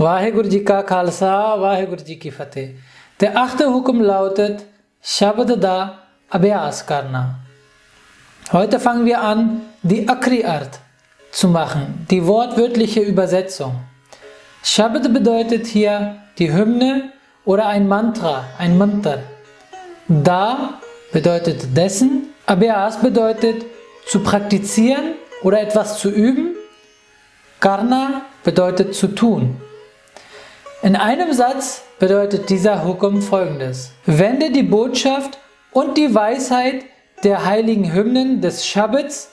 ਵਾਹਿਗੁਰੂ ਜੀ ਕਾ ਖਾਲਸਾ ਵਾਹਿਗੁਰੂ ਜੀ ਕੀ ਫਤਿਹ ਤੇ ਅਖਤ ਹੁਕਮ lautet ਸ਼ਬਦ ਦਾ ਅਭਿਆਸ ਕਰਨਾ Heute fangen wir an, die Akri-Art zu machen, die wortwörtliche Übersetzung. Shabad bedeutet hier die Hymne oder ein Mantra, ein Mantra. Da bedeutet dessen, Abhyas bedeutet zu praktizieren oder etwas zu üben, Karna bedeutet zu tun. In einem Satz bedeutet dieser Hukum folgendes. Wende die Botschaft und die Weisheit der heiligen Hymnen des Shabbats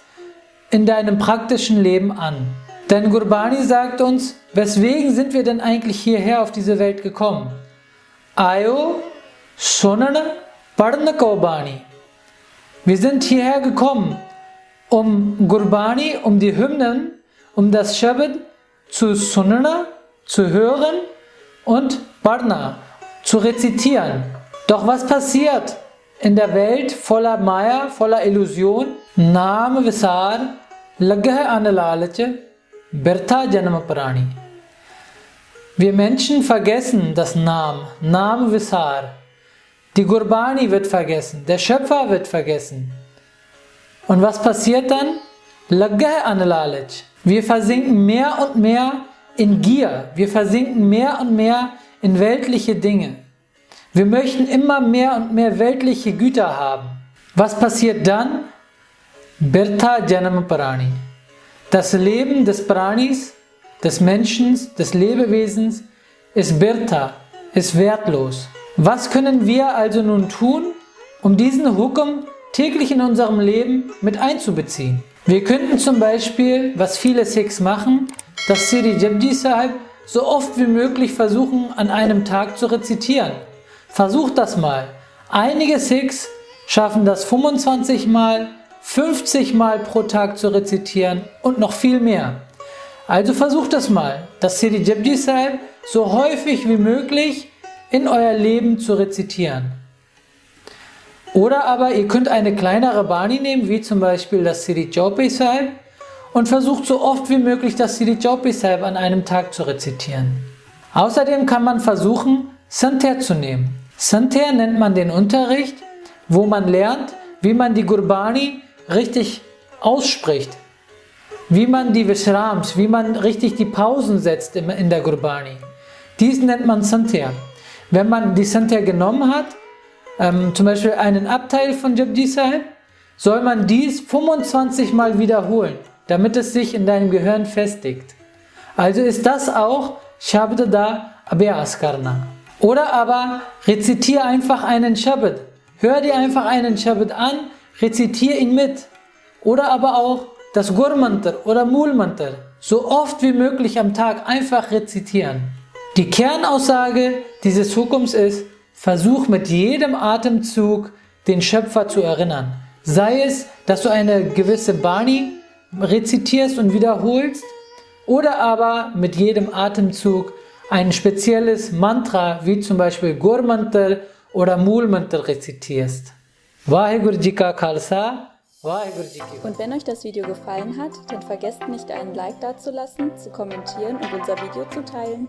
in deinem praktischen Leben an. Denn Gurbani sagt uns, weswegen sind wir denn eigentlich hierher auf diese Welt gekommen? Ayo Sonana Parna Kobani. Wir sind hierher gekommen, um Gurbani, um die Hymnen, um das Shabbat zu Sunana, zu hören und Barna zu rezitieren. Doch was passiert in der Welt voller Maya, voller Illusion? Naam Visar, Lagah Analalache, Bertha Janama Prani. Wir Menschen vergessen das Nam, Nam Visar. Die Gurbani wird vergessen, der Schöpfer wird vergessen. Und was passiert dann? Lagah Analalach. Wir versinken mehr und mehr in Gier. Wir versinken mehr und mehr in weltliche Dinge. Wir möchten immer mehr und mehr weltliche Güter haben. Was passiert dann? Birtha Janam Prani. Das Leben des Pranis, des Menschen, des Lebewesens ist Birtha, ist wertlos. Was können wir also nun tun, um diesen Hukum täglich in unserem Leben mit einzubeziehen? Wir könnten zum Beispiel, was viele Sikhs machen, dass Siri Jabdi Sahib so oft wie möglich versuchen, an einem Tag zu rezitieren. Versucht das mal. Einige Sikhs schaffen das 25 Mal, 50 Mal pro Tag zu rezitieren und noch viel mehr. Also versucht das mal, das Siri Jabdi Sahib so häufig wie möglich in euer Leben zu rezitieren. Oder aber ihr könnt eine kleinere Bani nehmen, wie zum Beispiel das Siri Jaupi Sahib und versucht so oft wie möglich das Jaupi Sahib an einem Tag zu rezitieren. Außerdem kann man versuchen, Santer zu nehmen. Santer nennt man den Unterricht, wo man lernt, wie man die Gurbani richtig ausspricht, wie man die Vishrams, wie man richtig die Pausen setzt in der Gurbani. Dies nennt man Santer. Wenn man die Santer genommen hat, ähm, zum Beispiel einen Abteil von Jabdi Sahib, soll man dies 25 Mal wiederholen damit es sich in deinem Gehirn festigt. Also ist das auch Shabda Abhyas Karna. Oder aber rezitiere einfach einen Shabbat. Hör dir einfach einen Shabbat an, rezitiere ihn mit. Oder aber auch das Gurmantar oder Mulmantar so oft wie möglich am Tag einfach rezitieren. Die Kernaussage dieses Hukums ist, versuch mit jedem Atemzug den Schöpfer zu erinnern. Sei es, dass du eine gewisse Bani rezitierst und wiederholst oder aber mit jedem Atemzug ein spezielles Mantra wie zum Beispiel Gurmantar oder Mulmantar rezitierst. Vaheguru Ji Ka Khalsa und wenn euch das Video gefallen hat, dann vergesst nicht einen Like dazulassen, zu kommentieren und unser Video zu teilen.